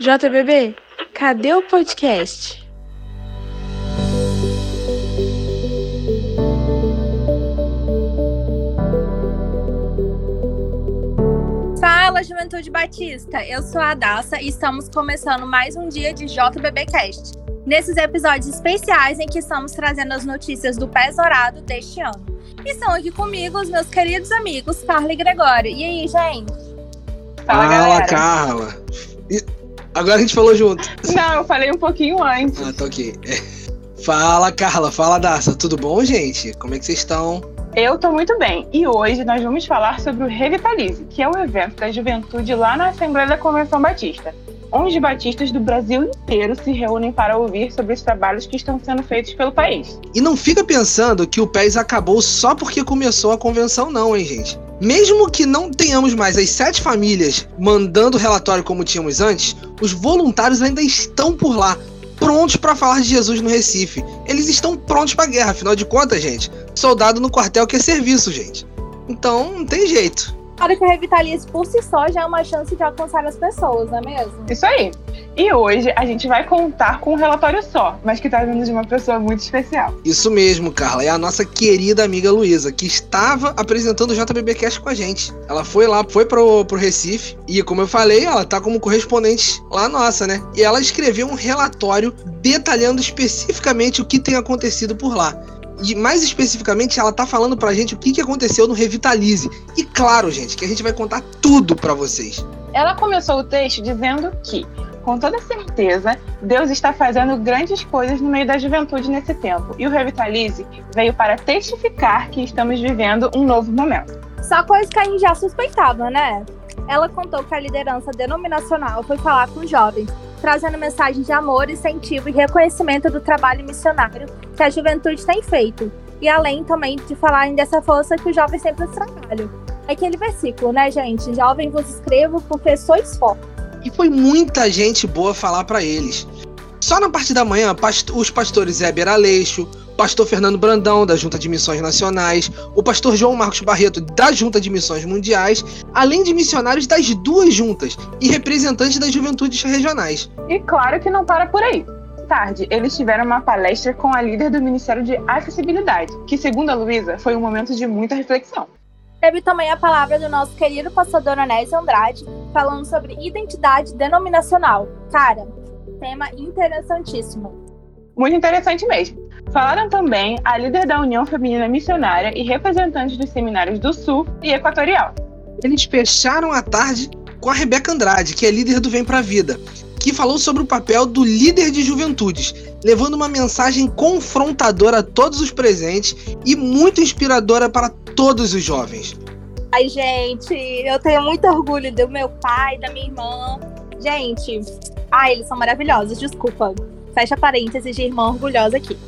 JBB, cadê o podcast? Fala, Juventude Batista! Eu sou a Daça e estamos começando mais um dia de JBBcast. Nesses episódios especiais em que estamos trazendo as notícias do Pés Dourado deste ano. E estão aqui comigo os meus queridos amigos Carla e Gregório. E aí, gente? Fala, Fala Carla! E agora a gente falou junto. Não, eu falei um pouquinho antes. Ah, tá ok. Fala, Carla. Fala, Daça. Tudo bom, gente? Como é que vocês estão? Eu tô muito bem e hoje nós vamos falar sobre o Revitalize, que é um evento da juventude lá na Assembleia da Convenção Batista, onde os batistas do Brasil inteiro se reúnem para ouvir sobre os trabalhos que estão sendo feitos pelo país. E não fica pensando que o PES acabou só porque começou a convenção, não, hein, gente? Mesmo que não tenhamos mais as sete famílias mandando relatório como tínhamos antes, os voluntários ainda estão por lá, prontos para falar de Jesus no Recife. Eles estão prontos para guerra, afinal de contas, gente. Soldado no quartel que é serviço, gente. Então, não tem jeito. Claro que o Revitalize por si só já é uma chance de alcançar as pessoas, não é mesmo? Isso aí. E hoje a gente vai contar com um relatório só, mas que tá vindo de uma pessoa muito especial. Isso mesmo, Carla. É a nossa querida amiga Luísa, que estava apresentando o JBBcast com a gente. Ela foi lá, foi pro, pro Recife, e como eu falei, ela tá como correspondente lá nossa, né? E ela escreveu um relatório detalhando especificamente o que tem acontecido por lá. E mais especificamente, ela tá falando pra gente o que, que aconteceu no Revitalize. E claro, gente, que a gente vai contar tudo para vocês. Ela começou o texto dizendo que, com toda certeza, Deus está fazendo grandes coisas no meio da juventude nesse tempo. E o Revitalize veio para testificar que estamos vivendo um novo momento. Só coisa que a gente já suspeitava, né? Ela contou que a liderança denominacional foi falar com jovens trazendo mensagens de amor, incentivo e reconhecimento do trabalho missionário que a juventude tem feito. E além também de falarem dessa força que os jovens sempre trabalham. É aquele versículo, né, gente? Jovem vos escrevo porque sois fortes. E foi muita gente boa falar para eles. Só na parte da manhã, os pastores Heber Aleixo, pastor Fernando Brandão, da Junta de Missões Nacionais, o pastor João Marcos Barreto, da Junta de Missões Mundiais, além de missionários das duas juntas e representantes das juventudes regionais. E claro que não para por aí. Tarde, eles tiveram uma palestra com a líder do Ministério de Acessibilidade, que, segundo a Luísa, foi um momento de muita reflexão. Teve também a palavra do nosso querido pastor Anésio Andrade, falando sobre identidade denominacional. Cara, tema interessantíssimo. Muito interessante mesmo. Falaram também a líder da União Feminina Missionária e representantes dos seminários do Sul e Equatorial. Eles fecharam a tarde com a Rebeca Andrade, que é líder do Vem Pra Vida, que falou sobre o papel do líder de juventudes, levando uma mensagem confrontadora a todos os presentes e muito inspiradora para todos os jovens. Ai, gente, eu tenho muito orgulho do meu pai, da minha irmã. Gente, ai, eles são maravilhosos, desculpa. Fecha parênteses de irmã orgulhosa aqui.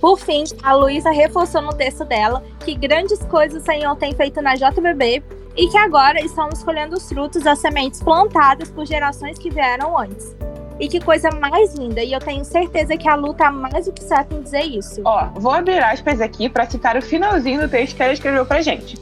Por fim, a Luísa reforçou no texto dela que grandes coisas o Senhor tem feito na JBB e que agora estamos colhendo os frutos das sementes plantadas por gerações que vieram antes. E que coisa mais linda, e eu tenho certeza que a Lu tá mais do que certa em dizer isso. Ó, vou abrir aspas aqui para citar o finalzinho do texto que ela escreveu pra gente.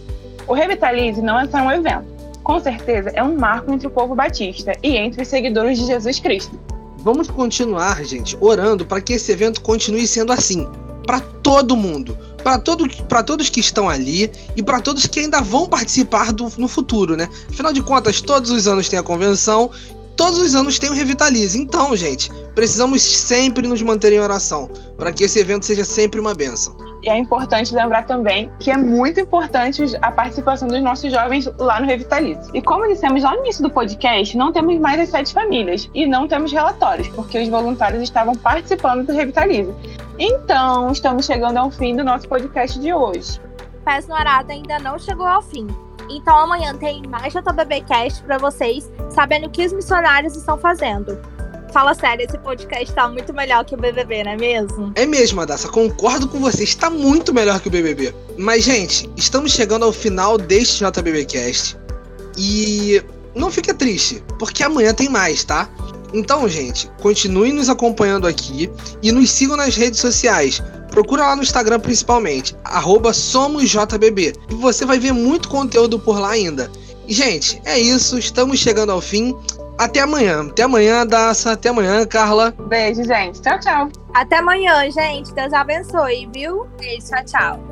O Revitalize não é só um evento. Com certeza é um marco entre o povo batista e entre os seguidores de Jesus Cristo. Vamos continuar, gente, orando para que esse evento continue sendo assim, para todo mundo, para todo, todos que estão ali e para todos que ainda vão participar do, no futuro, né? Afinal de contas, todos os anos tem a convenção, todos os anos tem o Revitalize. Então, gente, precisamos sempre nos manter em oração para que esse evento seja sempre uma benção. E é importante lembrar também que é muito importante a participação dos nossos jovens lá no Revitalize. E como dissemos lá no início do podcast, não temos mais as sete famílias e não temos relatórios, porque os voluntários estavam participando do Revitalize. Então, estamos chegando ao fim do nosso podcast de hoje. Pés no Arado ainda não chegou ao fim. Então amanhã tem mais JBBcast para vocês, sabendo o que os missionários estão fazendo. Fala sério, esse podcast tá muito melhor que o BBB, não é mesmo? É mesmo, Adassa, concordo com você, está muito melhor que o BBB. Mas, gente, estamos chegando ao final deste JBBcast. E não fica triste, porque amanhã tem mais, tá? Então, gente, continue nos acompanhando aqui e nos sigam nas redes sociais. Procura lá no Instagram principalmente, SomosJBB. E você vai ver muito conteúdo por lá ainda. E, gente, é isso. Estamos chegando ao fim. até amanhã. Até amanhã, Daça. Até amanhã, Carla. Beijo, gente. Tchau, tchau. Até amanhã, gente. Deus abençoe, viu? Beijo, tchau, tchau.